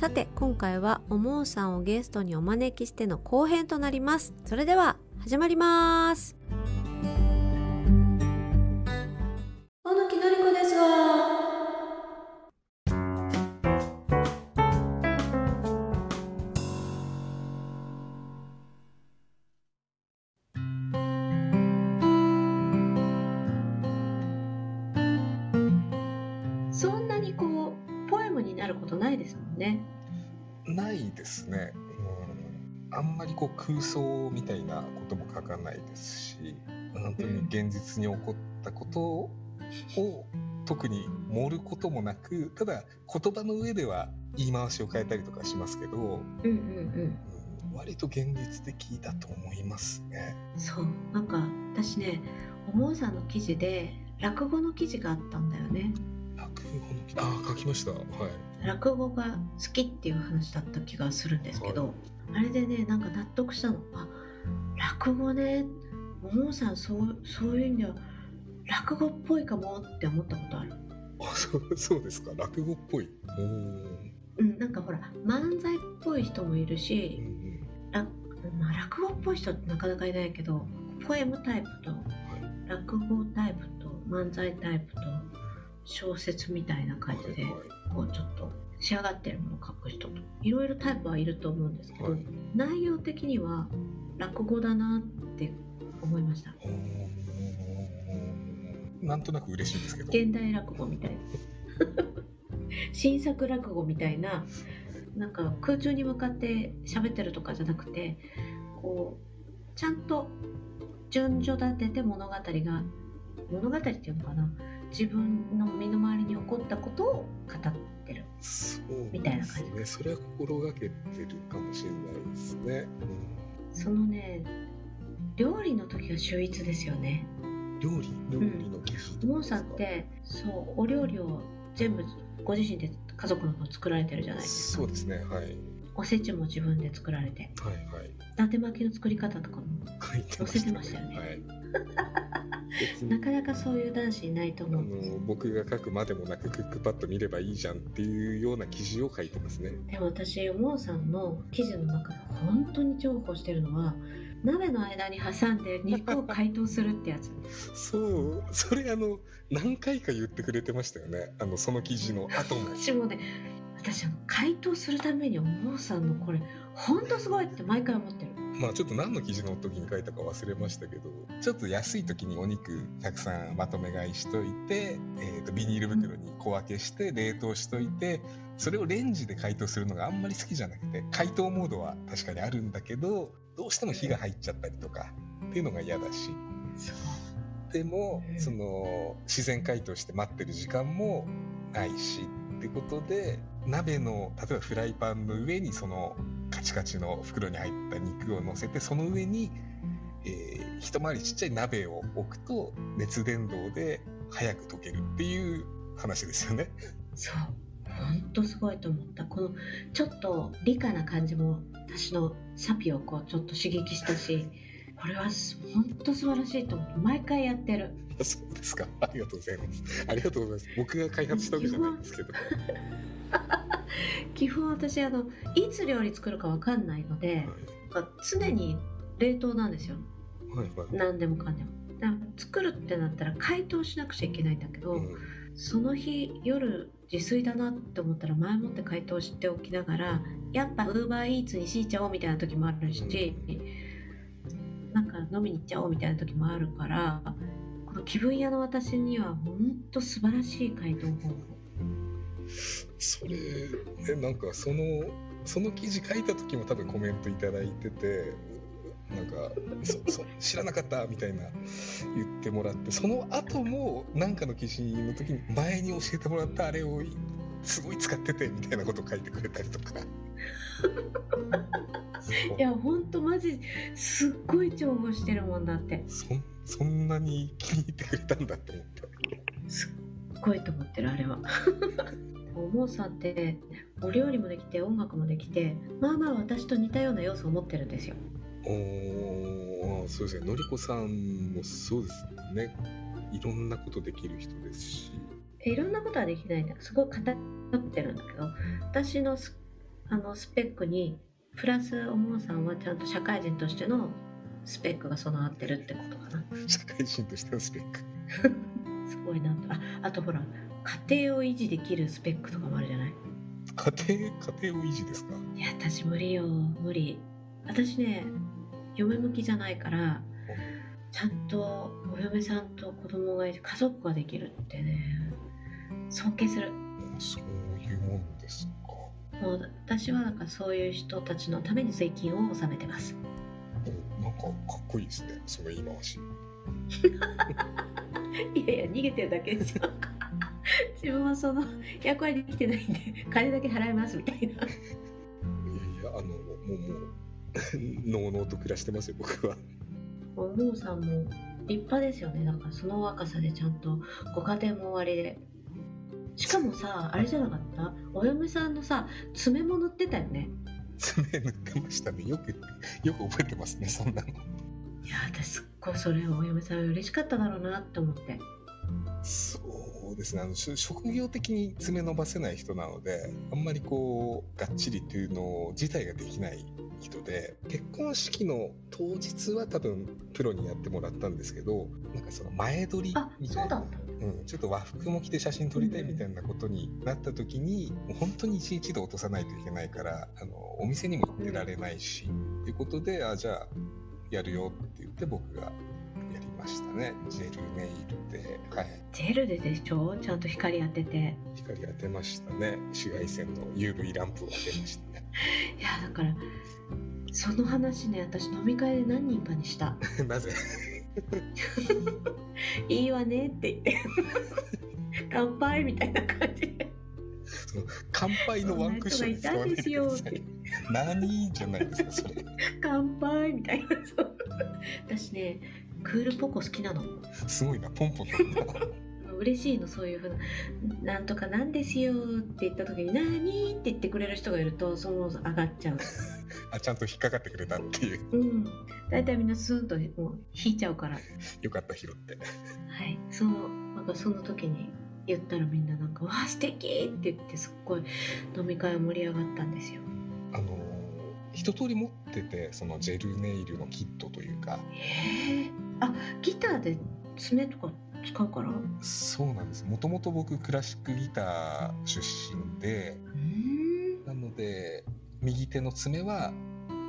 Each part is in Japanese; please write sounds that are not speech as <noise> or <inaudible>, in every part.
さて今回はおもうさんをゲストにお招きしての後編となります。それでは始まります。ですね。うん、あんまりこう空想みたいなことも書かないですし、本当に現実に起こったことを特に盛ることもなく、ただ言葉の上では言い回しを変えたりとかしますけど、うんうんうん。うん割と現実的だと思いますね。そう。なんか私ねおもうさんの記事で落語の記事があったんだよねああ書きました。はい。落語が好きっていう話だった気がするんですけど、あれでねなんか納得したのあ落語ねおもうさんそうそういう意味では落語っぽいかもって思ったことあるあそうそうですか。落語っぽい。うんなんかほら漫才っぽい人もいるうし、んらまあ、落語っぽい人ってなかなかいないけどポエムタイプと落語タイプと漫才タイプと小説みたいな感じでこうちょっと仕上がってるものを書く人といろいろタイプはいると思うんですけど、はい。内容的には落語だなって思いました。なんとなく嬉しいんですけど。現代落語みたい。な <laughs> 新作落語みたいななんか空中に向かって喋ってるとかじゃなくてこうちゃんと順序立てて物語が物語っていうのかな自分の身の回りに起こったことを語ってる。みたいな感じ。ですね。それは心がけてるかもしれないですね。そのね料理の時は秀逸ですよね。うん料理料理の技術モンさんってそうお料理を全部ご自身で家族の分作られてるじゃないですか。そうですね。はい。おせちも自分で作られて。はいはい。伊達巻きの作り方とかも書いて載せてましたよね。はい。なかなかそういう男子いないとあ思うんですの僕が書くまでもなくクックパッド見ればいいじゃんっていうような記事を書いてますね。でも私モンさんの記事の中で本当に重宝してるのは鍋の間に挟んで肉を解凍するってやつそう、それあの何回か言ってくれてましたよね。あのその記事の後も。私もね私あの解凍するためにモンさんのこれ本当すごいって毎回思ってるまあちょっと何の記事の時に書いたか忘れましたけどちょっと安い時にお肉たくさんまとめ買いしといて、えー、とビニール袋に小分けして冷凍しといてそれをレンジで解凍するのがあんまり好きじゃなくて解凍モードは確かにあるんだけどどうしても火が入っちゃったりとかっていうのが嫌だし。でもうん。その自然解凍して待ってる時間もないしってことで鍋の例えばフライパンの上にそのカチカチの袋に入った肉を乗せてその上に、えー一回りちっちゃい鍋を置くと熱伝導で早く溶けるっていう話ですよね。そう本当すごいと思ったこのちょっと理科な感じも私のサピをこうちょっと刺激したしこれは本当素晴らしいと思って毎回やってるそうですか。ありがとうございます。ありがとうございます。僕が開発したわけじゃないんですけど。<laughs> 基本私あのいつ料理作るかわかんないのでは常に冷凍なんですよ。いはいはい。何でもかんでも。だ作るってなったら解凍しなくちゃいけないんだけど、うん。その日夜自炊だなって思ったら前もって解凍しておきながらやっぱウーバーイーツにしちゃおうみたいな時もあるし、なんか飲みに行っちゃおうみたいな時もあるからこの気分屋の私には本当素晴らしい解凍方法それねなんかそのその記事書いた時も多分コメントいただいててなんかそそ知らなかったみたいな言ってもらってその後も何かの記事の時に前に教えてもらったあれをすごい使っててみたいなことを書いてくれたりとか。<laughs> いや本当マジすっごい重宝してるもんだって。そんそんなに気に入ってくれたんだって思って。すっごいと思ってるあれは。おもうさんってお料理もできて音楽もできてまあまあ私と似たような要素を持ってるんですよ。おーそうですね。のりこさんもそうですね。いろんなことできる人ですし。いろんなことはできないんだすごい偏ってるんだけど私のすあのスペックにプラスおもさんはちゃんと社会人としてのスペックが備わってるってことかな。<laughs> 社会人としてのスペック。<laughs> すごいなと。ああとほら家庭を維持できるスペックとかもあるじゃない？家庭家庭を維持ですか？いや私無理よ無理。私ね嫁向きじゃないからちゃんとお嫁さんと子供がいて家族ができるってね尊敬する。そういうもんですか。もう私はなんかそういう人たちのために税金を納めてます。おなんかかっこいいですねその言い回し。<laughs> いやいや逃げてるだけですよ <laughs> 自分はその役割できてないんで金だけ払いますみたいな。いやいやあのもうもう <laughs> のうのうと暮らしてますよ僕は。おもうさんも立派ですよね。だからその若さでちゃんとご家庭も終わりで。しかもさあれじゃなかった？お嫁さんのさ詰め物ってたよね。爪塗ってましたね。よくよく覚えてますねそんなの。いや私すっごいそれお嫁さん嬉しかっただろうなって思って。そうですね。あのし職業的に爪伸ばせない人なのであんまりこうがっちりっていうの自体ができない人で結婚式の当日は多分プロにやってもらったんですけどなんかその前撮りあみたいな。そうん、ちょっと和服も着て写真撮りたいみたいなことになった時に、もう本当に一日で落とさないといけないからあのお店にも行ってられないし、っていうことであじゃあやるよって言って僕がやりましたね。ジェルネイルで、はい、ジェルででしょ？ちゃんと光当てて。光当てましたね。紫外線の UV ランプを当てましたね。<laughs> いやだからその話ね私飲み会で何人かにした。<laughs> なぜ？<laughs> いいわねって。言って乾杯みたいな感じ。で乾杯のワンクッションに使わないでください何じゃないですかそれ。乾杯みたいな。そう。私ねクールポコ好きなの？すごいなポンポンと。嬉しいのそういうふうな「なんとかなんですよ」って言った時に「なーに?」って言ってくれる人がいるとその上がっちゃう。あちゃんと引っかかってくれたっていう。うん。大体みんなスーンともう引いちゃうから。よかった拾って。はい。そのなんかその時に言ったらみんななんか「わあ素敵って言ってすっごい飲み会盛り上がったんですよ。あのー一通り持っててそのジェルネイルのキットというか。へえあギターで爪とか使うから？うそうなんです。もともと僕クラシックギター出身でなので右手の爪は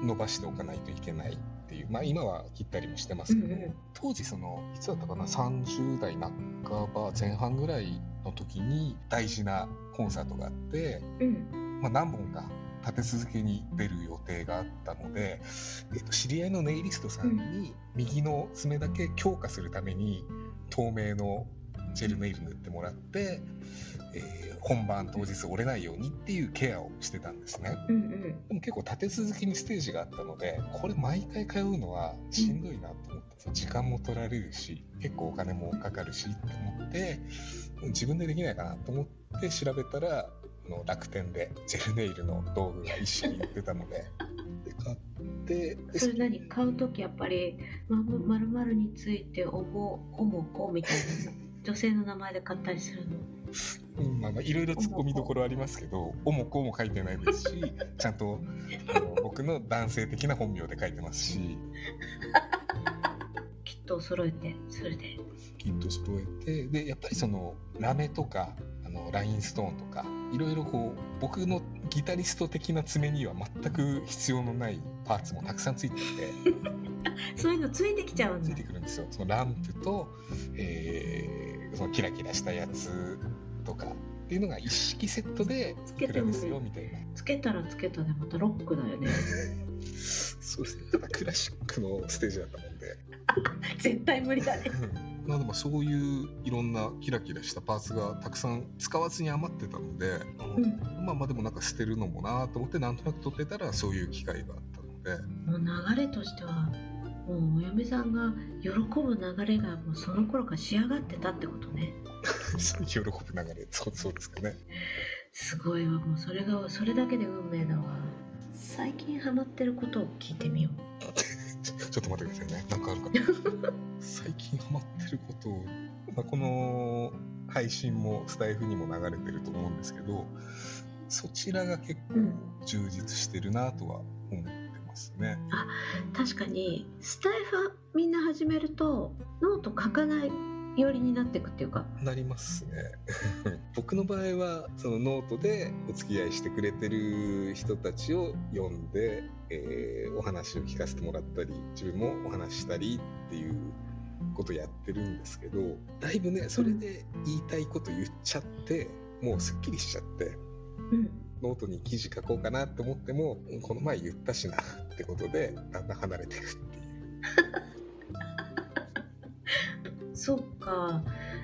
伸ばしておかないといけないっていうまあ今は切ったりもしてますけど、うんうん当時そのいつだったかな？30代半ば前半ぐらいの時に大事なコンサートがあって、うん。まあ、何本か立て続けに出る予定があったので、えっと知り合いのネイリストさんに右の爪だけ強化するために透明のジェルネイル塗ってもらって、えー本番当日折れないようにっていうケアをしてたんですね。うんうん。でも結構立て続けにステージがあったのでこれ毎回通うのはしんどいなと思って、時間も取られるし結構お金もかかるしって思って自分でできないかなと思って調べたらあの楽天でジェルネイルの道具が一緒に売ってたので。で買ってでそれ何？買う時やっぱり「ままるまるについておもおもこ」みたいな。<laughs> 女性の名前で買ったりするの？うんまあまあいろいろ突っ込みどころありますけど「おもこ」も書いてないですしちゃんとあの僕の男性的な本名で書いてますし。<laughs> きっと揃えてそれでキット揃えてでやっぱりそのラメとかあのラインストーンとかいろいろこう僕のギタリスト的な爪には全く必要のないパーツもたくさんついていて <laughs> そういうのついてきちゃうんだ。ついてくるんですよ。そのランプと、えーそのキラキラしたやつとかっていうのが一式セットでいくらですよみたいな。つけたらつけたでまたロックだよね。<laughs> そうですね。ただクラシックのステージだったもんで。<laughs> 絶対無理だねまあでもそういういろんなキラキラしたパーツがたくさん使わずに余ってたので、うん。まあまあでもなんか捨てるのもなと思ってなんとなく取ってたらそういう機会があったので。もう流れとしてはもうお嫁さんが喜ぶ流れがもうその頃から仕上がってたってことね。<laughs> 喜ぶ流れ。そうそうですかね。すごいわもうそれがそれだけで運命だわ。最近ハマってることを聞いてみようちょっと待ってくださいね。なんかあるかな？<laughs> 最近ハマってることを、まあ、この配信もスタエフにも流れてると思うんですけどそちらが結構うん。充実してるなとは思ってますね。確かにスタエフみんな始めるとノート書かないようになっていくっていうか。なりますね。<laughs> 僕の場合はそのノートでお付き合いしてくれてる人たちを読んで、えーお話を聞かせてもらったり自分もお話ししたりっていうことやってるんですけどだいぶねそれで言いたいこと言っちゃってもうすっきりしちゃってうん。ノートに記事書こうかなって思ってもうんこの前言ったしなってことでだんだん離れていくっていう。<laughs> そっか。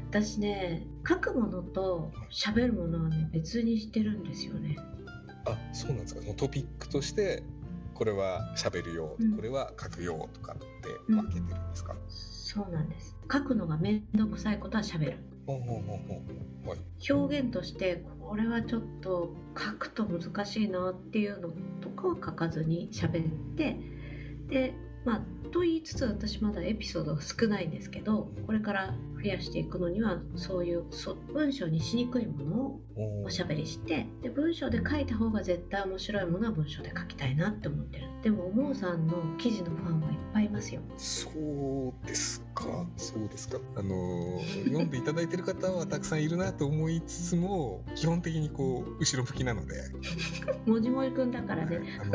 私ね書くものと喋るものはね別にしてるんですよね。あそうなんですか。そのトピックとしてこれは喋るよ、うん。これは書くよとかって分けてるんですか、そうなんです。書くのが面倒くさいことは喋る。ほうほうほうほうはい表現としてこれはちょっと書くと難しいなっていうのとかは書かずに喋ってでまあと言いつつ私まだエピソードが少ないんですけどこれから増やしていくのにはそういうそ文章にしにくいものをおおしゃべりしてで文章で書いた方が絶対面白いものは文章で書きたいなって思ってる。でもおもうさんの記事のファンはいっぱいいますよ。そうですか？そうですか？あのー読んでいただいてる方はたくさんいるなと思いつつも基本的にこう後ろ向きなので、<laughs> もじもじくんだからね。あの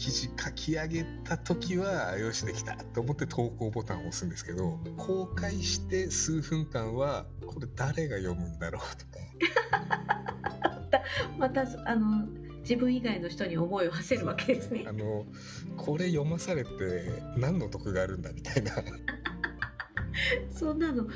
記事書き上げた時はよしできたと思って投稿ボタンを押すんですけど公開して数分間はこれ誰が読むんだろうとか。<laughs> またあの自分以外の人に思いを馳せるわけですね。あのこれ読まされて何の得があるんだみたいな。<laughs> そんなの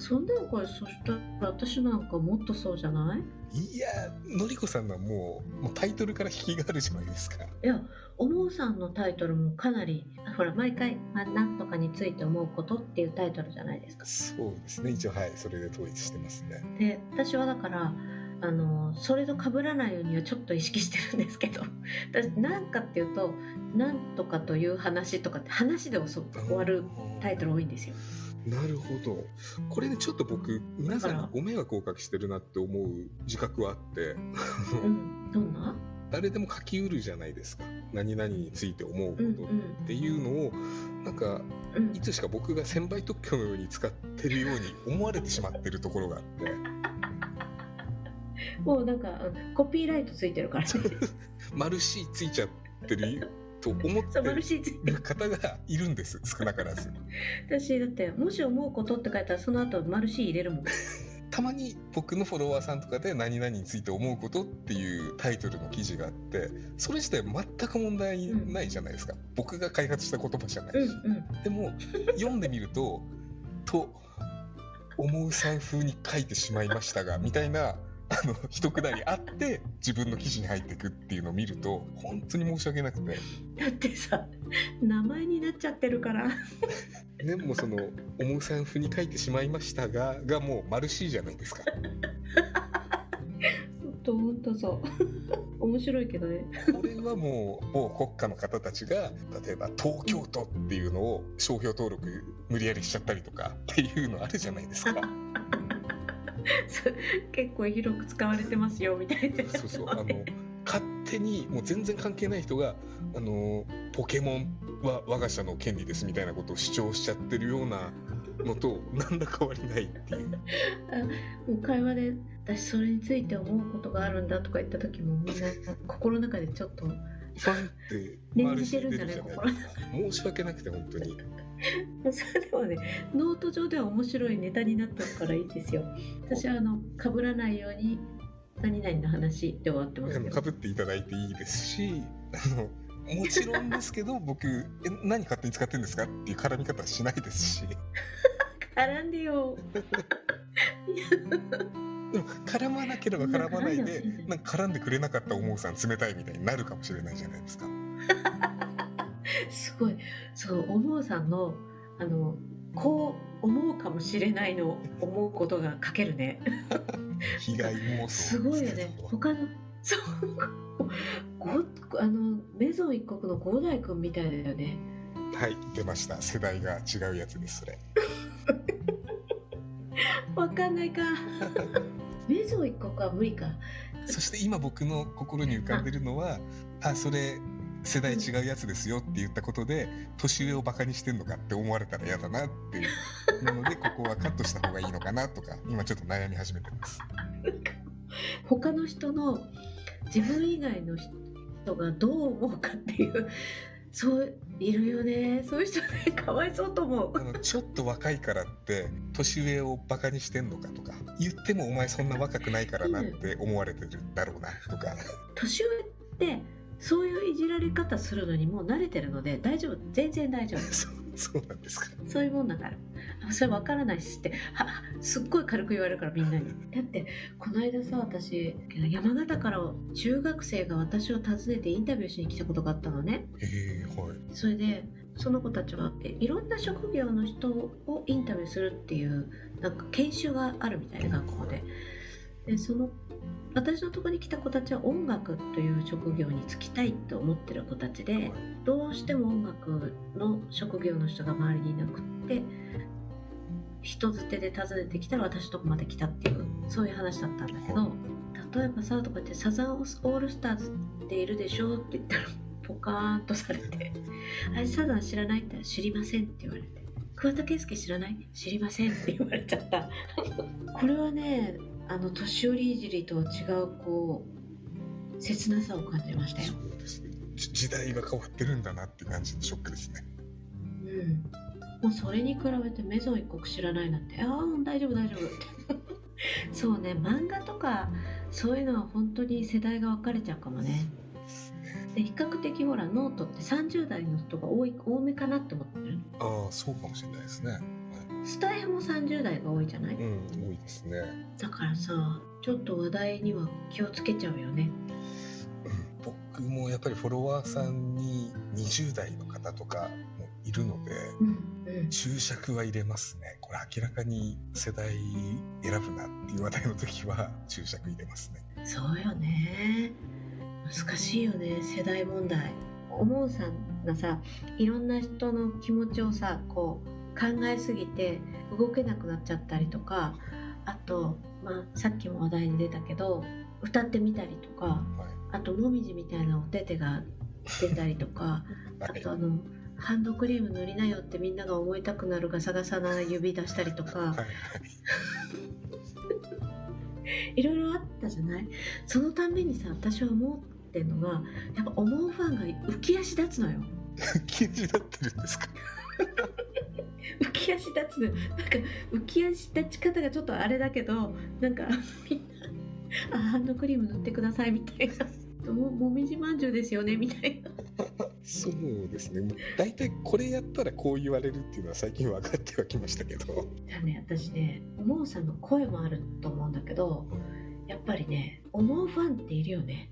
そんなのこれそしたら私なんかもっとそうじゃない？いやのりこさんのはもうもうタイトルから引きがあるじゃないですか。いやおもうさんのタイトルもかなりほら毎回「まあ、なんとかについて思うこと」っていうタイトルじゃないですかそうですね一応はいそれで統一してますね。で私はだからあのそれと被らないようにはちょっと意識してるんですけど <laughs> 私なんかっていうと「なんとかという話」とかって話で終わるタイトル多いんですよなるほど。これねちょっと僕皆さんにご迷惑をおかけしてるなって思う自覚はあって。うん。どんな？誰でも書きうるじゃないですか。何々について思うことうんっていうのを。なんかうん。うん。いつしか僕が先輩特許のように使ってるように思われてしまってるところがあって。もうなんかうんコピーライトついてるから。ね <laughs> 丸 C ついちゃってると思ってるる方がいるんです <laughs> 少なからず。私だってもし思うことって書いたらその後マルシー入れるもん。<laughs> たまに僕のフォロワーさんとかで何々について思うことっていうタイトルの記事があってそれ自体全く問題ないじゃないですか、僕が開発した言葉じゃない。し、うんうん。でも読んでみると「と思うさん風に書いてしまいましたが」みたいなあの一くだりあって自分の記事に入っていくっていうのを見ると本当に申し訳なくてだってさ名前になっちゃってるからでもその「思うさん風に書いてしまいましたが」がもう丸 C じゃないですか。ほんとそう面白いけどねこれはもう某国家の方たちが例えば東京都っていうのを商標登録無理やりしちゃったりとかっていうのあるじゃないですか。そう結構広く使われてますよみたいなそうそうあの勝手にもう全然関係ない人があのポケモンは我が社の権利ですみたいなことを主張しちゃってるようなのと何ら変わりないっていう。<laughs> もう会話で私それについて思うことがあるんだとか言った時もみんな心の中でちょっとファンって念じてるんじゃない？出るじゃないですか申し訳なくて本当に。それでもね。ノート上では面白いネタになってるからいいですよ。私はあの被らないように何々の話で終わってますかぶっていただいていいですしあのもちろんですけど <laughs> 僕え何勝手に使ってるんですか？っていう絡み方はしないですし。絡んでよ。<laughs> でも絡まなければ絡まないでなんか絡んでくれなかったおもうさん冷たいみたいになるかもしれないじゃないですか。<laughs> すごい。そうおもうさんのあのこう思うかもしれないの思うことが書けるね。<laughs> 被害妄想すごいよね。他のそうごあのメゾン一国の五代君みたいだよね。はい出ました。世代が違うやつですそれ。<laughs> わかんないか。メゾゾン一国は無理か。そして今僕の心に浮かんでるのはあそれ世代違うやつですよって言ったことで年上をバカにしてんのかって思われたら嫌だなっていう。なのでここはカットした方がいいのかなとか今ちょっと悩み始めてます。他の人の自分以外の人がどう思うかっていうそういるよね。そういう人ねかわいそうと思う。あのちょっと若いからって年上をバカにしてんのかとか言ってもお前そんな若くないからなって思われてるだろうなとか。年上ってそういういじられ方するのにもう慣れてるので大丈夫。全然大丈夫。<laughs> そうそうなんですか。そういうもんだから。あそれ分からないしって。はすっごい軽く言われるからみんなに。だってこの間さ私山形から中学生が私を訪ねてインタビューしに来たことがあったのね。ええはい。それでその子たちはえいろんな職業の人をインタビューするっていうなんか研修があるみたいで学校ででその私のところに来た子たちは音楽という職業に就きたいと思ってる子たちでどうしても音楽の職業の人が周りにいなくって人づてで訪ねてきたら私のとこまで来たっていうそういう話だったんだけど例えばさとか言ってサザンオールスターズっているでしょって言ったらポカーンとされて「あれサザン知らない?」って言ったら「知りません」って言われて「桑田佳祐知らない?」知りませんって言われちゃった <laughs> これはねあの年寄りいじりとは違うこう切なさを感じましたよそ。うですねじ時代が変わってるんだなって感じのショックですねうん。もうそれに比べてメゾン一国知らないなんて、ああ、大丈夫大丈夫って。<laughs> そうね、漫画とかそういうのは本当に世代が分かれちゃうかもね。で比較的ほらノートって30代の人が多い多めかなって思ってる？ああそうかもしれないですね、はいスタエフも30代が多いじゃない、うん多いですね。だからさ、ちょっと話題には気をつけちゃうよね。うん僕もやっぱりフォロワーさんに20代の方とかもいるのでうんうん。注釈は入れますね。これ明らかに世代選ぶなっていう話題の時は注釈入れますね。そうよね。難しいよね。世代問題。思うさんがさいろんな人の気持ちをさこう考えすぎて動けなくなっちゃったりとかあと、まあ、さっきも話題に出たけど歌ってみたりとかはあともみじみたいなお手手が出たりとかあとあのハンドクリーム塗りなよってみんなが思いたくなるガサガサな指出したりとかは <laughs> いろいろあったじゃない？そのたんびにさ私は思ってんのがやっぱ思うファンが浮き足立つのよ。禁止だってるんですか？浮き足立つなんか浮き足立ち方がちょっとあれだけどなんかみんなあハンドクリーム塗ってくださいみたいな。ももみじまんじゅうですよねみたいな。そうですね。大体これやったらこう言われるっていうのは最近分かってはきましたけど。じゃあね私ね思うさんの声もあると思うんだけどやっぱりね思うファンっているよね。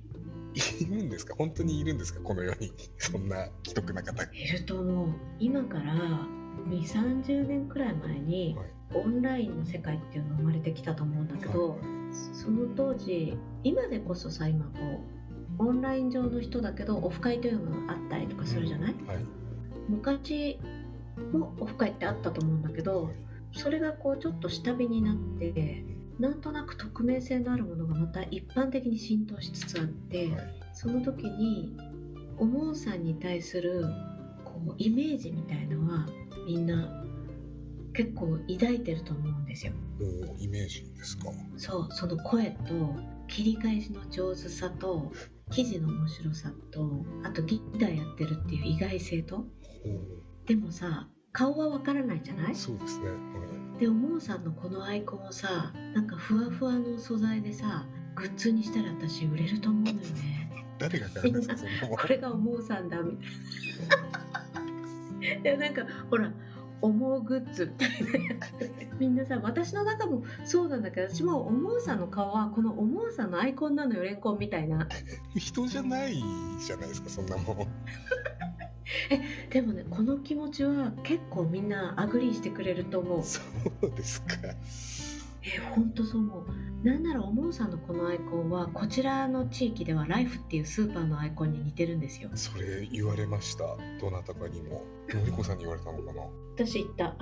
いるんですか？本当にいるんですか？この世に。そんな既得な方。がいると思う。今から2 3 0年くらい前にはい。オンラインの世界っていうのが生まれてきたと思うんだけど、はい。その当時今でこそさ今こうオンライン上の人だけどオフ会というのがあったりとかするじゃない、はい。昔もオフ会ってあったと思うんだけどそれがこうちょっと下火になってなんとなく匿名性のあるものがまた一般的に浸透しつつあって、はい。その時におもんさんに対するこうイメージみたいのはみんな結構抱いてると思うんですよ。イメージですか。そうその声と切り返しの上手さと記事の面白さとあとギターやってるっていう意外性と。おでもさ顔はわからないじゃない？ーそうですね、はい。でおもんさんのこのアイコンをさなんかふわふわの素材でさグッズにしたら私売れると思うのよね。誰が買うんですか <laughs> これが思うさんだ。みたいな。でなんかほら思うグッズみたいなやつ。<laughs> みんなさ私の中もそうなんだけど私も思うさんの顔はこの思うさんのアイコンなのよレンコンみたいな。人じゃないじゃないですかそんなもん。<laughs> でもねこの気持ちは結構みんな agree してくれると思う。そうですかえ、本当そう思う。なんならおもんさんのこのアイコンはこちらの地域ではライフっていうスーパーのアイコンに似てるんですよ。それ言われました。どなたかにも。のりこさんに言われたのかな。私言った。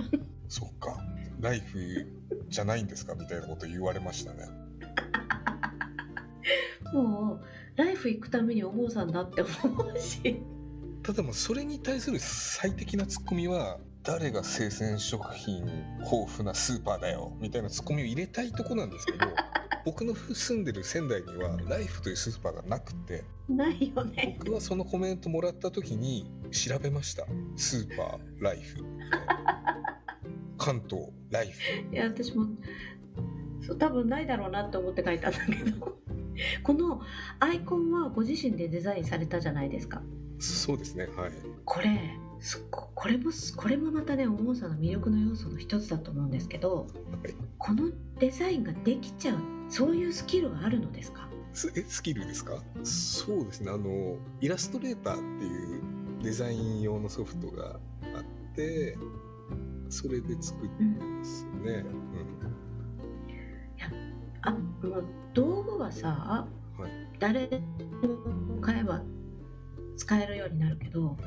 そっか。ライフじゃないんですか？みたいなこと言われましたね。もうライフ行くためにお坊さんだって思うし。ただもそれに対する最適なツッコミは誰が生鮮食品豊富なスーパーだよみたいなツッコミを入れたいとこなんですけど <laughs> 僕の住んでる仙台にはライフというスーパーがなくてないよね。僕はそのコメントもらった時に調べました。スーパーライフ。<laughs> 関東ライフ。いや私もそう多分ないだろうなって思って書いたんだけど。<laughs> このアイコンはご自身でデザインされたじゃないですか。そうですねはい。これこれもこれもまたねお坊さんの魅力の要素の一つだと思うんですけどはいこのデザインができちゃうそういうスキルがあるのですか？スえスキルですか？そうですねあのイラストレーターっていうデザイン用のソフトがあってそれで作ってますね、あもう道具はさ、はい。誰でも買えば使えるようになるけど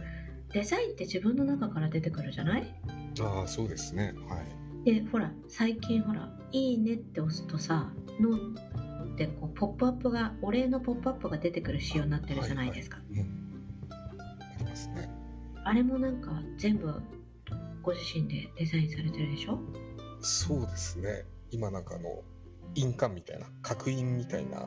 デザインって自分の中から出てくるじゃない？うん、ああそうですね。はい。でほら最近ほら「いいね」って押すとさのってこうポップアップがお礼のポップアップが出てくる仕様になってるじゃないですか、うん。ありますね。あれもなんか全部ご自身でデザインされてるでしょ？そうですね。今なんかあの印鑑みたいな刻印みたいな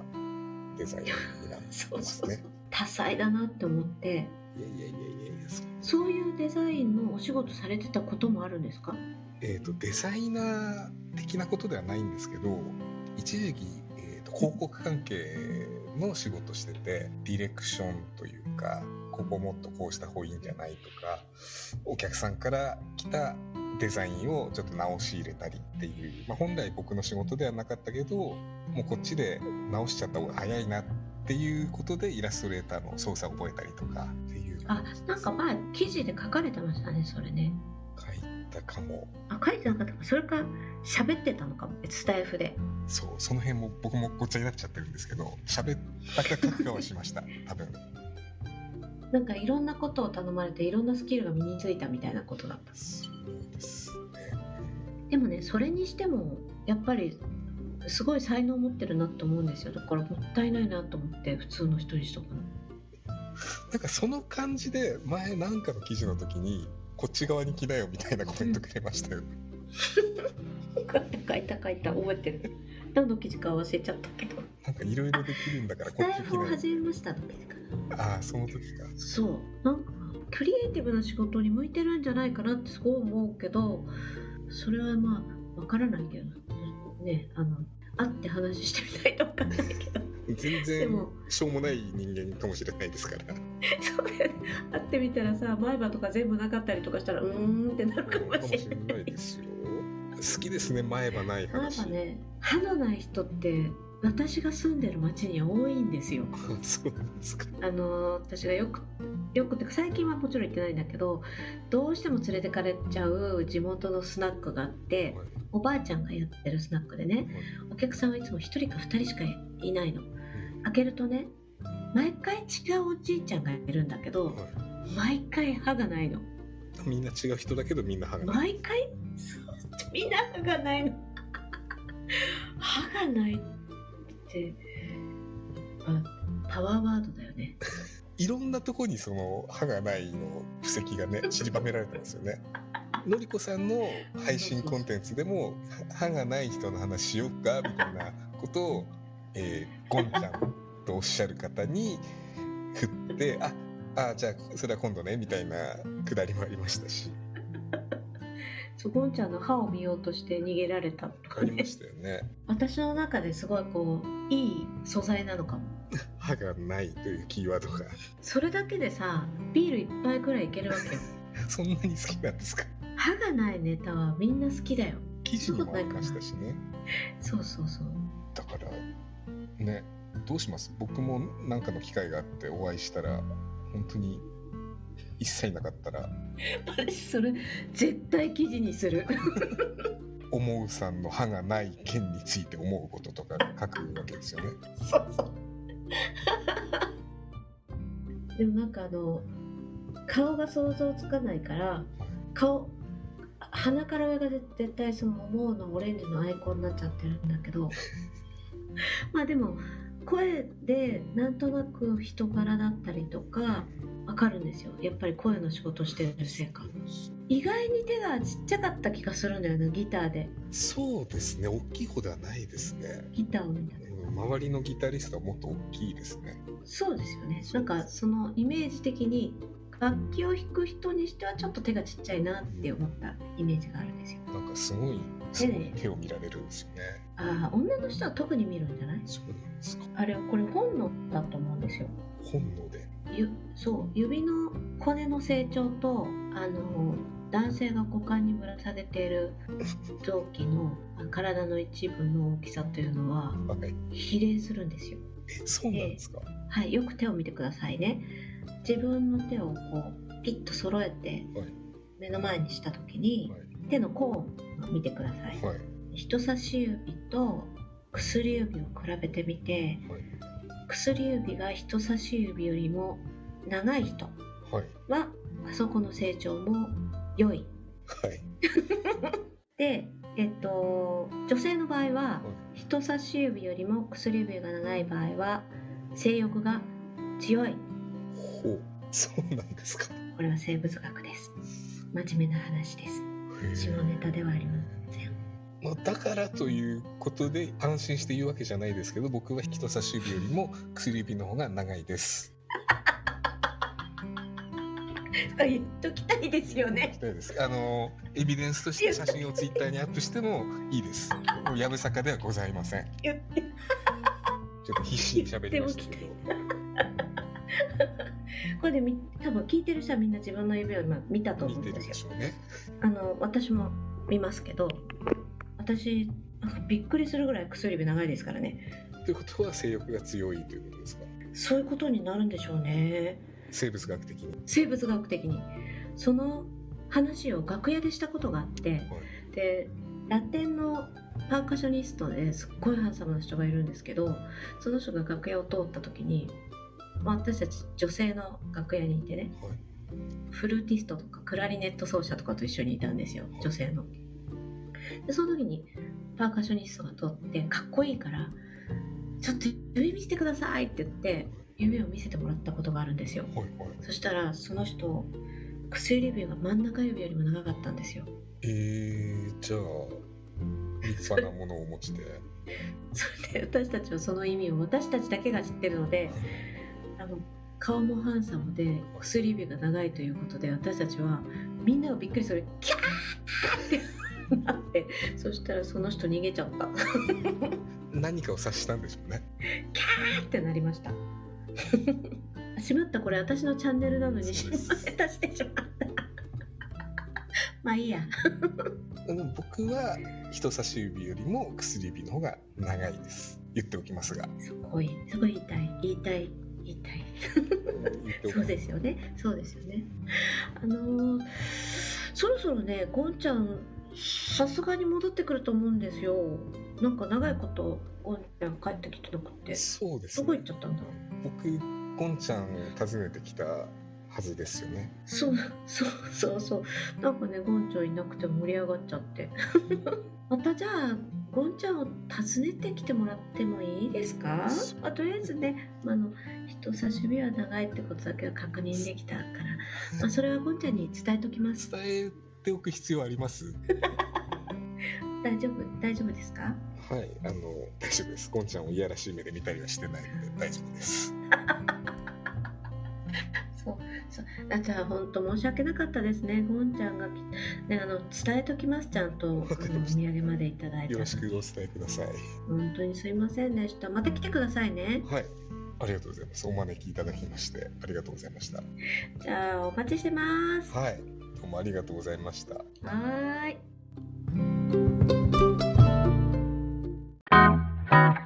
デザインになってますね。<laughs> 多彩だなって思っていやいやいやいやいやそういうデザインのお仕事されてたこともあるんですかえー、とデザイナー的なことではないんですけど一時期、えー、と広告関係の仕事しててディレクションというかここもっとこうした方がいいんじゃないとかお客さんから来たデザインをちょっと直し入れたりっていう、まあ、本来僕の仕事ではなかったけどもうこっちで直しちゃった方が早いなっていうことでイラストレーターの操作を覚えたりとかっていう。あなんか前記事で書かれてましたねそれね。書いたかも。あ書いてなかったか。それか喋ってたのかも。スタイフで。そうその辺も僕もごっちゃになっちゃってるんですけど喋ったか書くかはしました。<laughs> 多分。なんかいろんなことを頼まれていろんなスキルが身についたみたいなことだった。そうですね。でもねそれにしてもやっぱりすごい才能を持ってるなと思うんですよ。だからもったいないなと思って普通の人にしとくの。なんかその感じで前なんかの記事の時にこっち側に来なよみたいなコメントくれましたよ、<laughs> 書いた書いた覚えてる。何の記事か忘れちゃったけど。なんかいろいろできるんだからスこっち始めましたの記事か。なああその時か。そう。なんかクリエイティブな仕事に向いてるんじゃないかなってすごい思うけどそれはまあわからないけどねあの会って話してみないとわかんないけど。全然しょうもない人間かもしれないですから。そう。会ってみたらさ前歯とか全部なかったりとかしたらうーんってなるかもしれなないいですよ。好きですね前歯ない前話歯ね歯のない人って私が住んでる町には多いんですよ。<laughs> そうなんですか。あの私がよくよくってか最近はもちろん行ってないんだけどどうしても連れてかれちゃう地元のスナックがあってはいおばあちゃんがやってるスナックでねお客さんはいつも1人か2人しかいないの。開けるとね毎回違うおじいちゃんがいるんだけどはい毎回歯がないの。みんな違う人だけどみんな歯がない。毎回みんな歯がないの。歯がないってあパワーワードだよねいろんなとこにその歯がないの布石がね散りばめられてますよね。<laughs> のりこさんの配信コンテンツでも歯がない人の話しようかみたいなことを、えー、ゴンちゃんとおっしゃる方に振ってああじゃあそれは今度ねみたいなくだりもありましたし <laughs> そうゴンちゃんの歯を見ようとして逃げられたとかねありましたよね。<laughs> 私の中ですごいこういい素材なのかも歯がないというキーワードが。それだけでさビール一杯くらいいけるわけよ。<laughs> そんなに好きなんですか？歯がないネタはみんな好きだよ。記事にもありましたしね。そうそうそう。だからねどうします？僕も何かの機会があってお会いしたら本当に一切なかったら。<laughs> 私それ絶対記事にする。<laughs> 思うさんの歯がない件について思うこととか書くわけですよね。そうそう <laughs> でもなんかあの顔が想像つかないから顔鼻から上が絶対その思うのオレンジのアイコンになっちゃってるんだけど <laughs> まあでも声でなんとなく人柄だったりとかわかるんですよ。やっぱり声の仕事してるせいか。意外に手がちっちゃかった気がするんだよねギターで。そうですね。大きい方ではないですね。ギターを見たうん周りのギタリストはもっと大きいですね。そうですよね。なんかそのイメージ的に楽器を弾く人にしてはちょっと手がちっちゃいなって思ったイメージがあるんですよ。なんかすごいすごい手を見られるんですよね。ああ女の人は特に見るんじゃない？そうなんですか。あれこれ本能だと思うんですよ。本能で。ゆそう指の骨の成長とあの男性が股間にぶら下げている臓器のあ体の一部の大きさというのははい。比例するんですよ。えそうなんですか、はいよく手を見てくださいね。自分の手をこうピッと揃えてはい。目の前にした時にはい。手の甲を見てください。はい。人差し指と薬指を比べてみてはい。薬指が人差し指よりも長い人はい。はあそこの成長も良い。はい。<laughs> でえっと女性の場合は人差し指よりも薬指が長い場合は性欲が強い。ほう。そうなんですか。これは生物学です。真面目な話です。下ネタではありません。まあ、だからということで安心して言うわけじゃないですけど僕は人差し指よりも薬指の方が長いです。言っときたいですよねあのエビデンスとして写真をツイッターにアップしてもいいです。もうやぶさかではございません。ちょっと必死に喋りましたけど。これでみ多分聞いてる人はみんな自分の指を今見たと思うんですよね。あの私も見ますけど私びっくりするぐらい薬指長いですからねということは性欲が強いということですか？そういうことになるんでしょうね生物学的に。生物学的にその話を楽屋でしたことがあってでラテンのパーカッショニストですっごいハンサムな人がいるんですけどその人が楽屋を通った時に、まあ、私たち女性の楽屋にいてねはいフルーティストとかクラリネット奏者とかと一緒にいたんですよ女性の。でその時にパーカッショニストが通ってかっこいいから「ちょっと指見せてください」って言って指を見せてもらったことがあるんですよ。はいはい。そしたらその人薬指が真ん中指よりも長かったんですよ。えー、じゃあ立派なものをお持ちで。<laughs> それで私たちはその意味を私たちだけが知ってるのであの顔もハンサムで薬指が長いということで私たちはみんながびっくりするキャーってなってそしたらその人逃げちゃった何かを察したんでしょうね。キャーってなりました <laughs> しまったこれ私のチャンネルなのにそうです出してしまったまあいいや僕は人差し指よりも薬指の方が長いです。言っておきますが。すごいすごい言い言いたい言いたいそうですよね。そうですよね。あのーそろそろね、ゴンちゃん、さすがに戻ってくると思うんですよ。なんか長いこと、ゴンちゃん帰ってきてなくて。そうです、どこ行っちゃったんだ僕、ゴンちゃんを訪ねてきたはずですよね。そう、そう、そう、そう。なんかね、ゴンちゃんいなくて盛り上がっちゃって。<laughs> またじゃあ、ゴンちゃんを訪ねてきてもらってもいいですか？あとりあえずね、あの、人差し指は長いってことだけは確認できたから、<laughs> まあ、それはゴンちゃんに伝えときます。伝えておく必要あります？<laughs> 大丈夫大丈夫ですか？はい、あの、大丈夫です。ゴンちゃんをいやらしい目で見たりはしてないので大丈夫です。<laughs> そうそうあじゃあ本当申し訳なかったですねゴンちゃんがき、ね、あの伝えときますちゃんとお土産までいただいてよろしくお伝えください。本当にすいませんでしたまた来てくださいねはい。ありがとうございます。お招きいただきまして、ありがとうございました。じゃあお待ちしてますははい。どうもありがとうございました。ーい Thank you.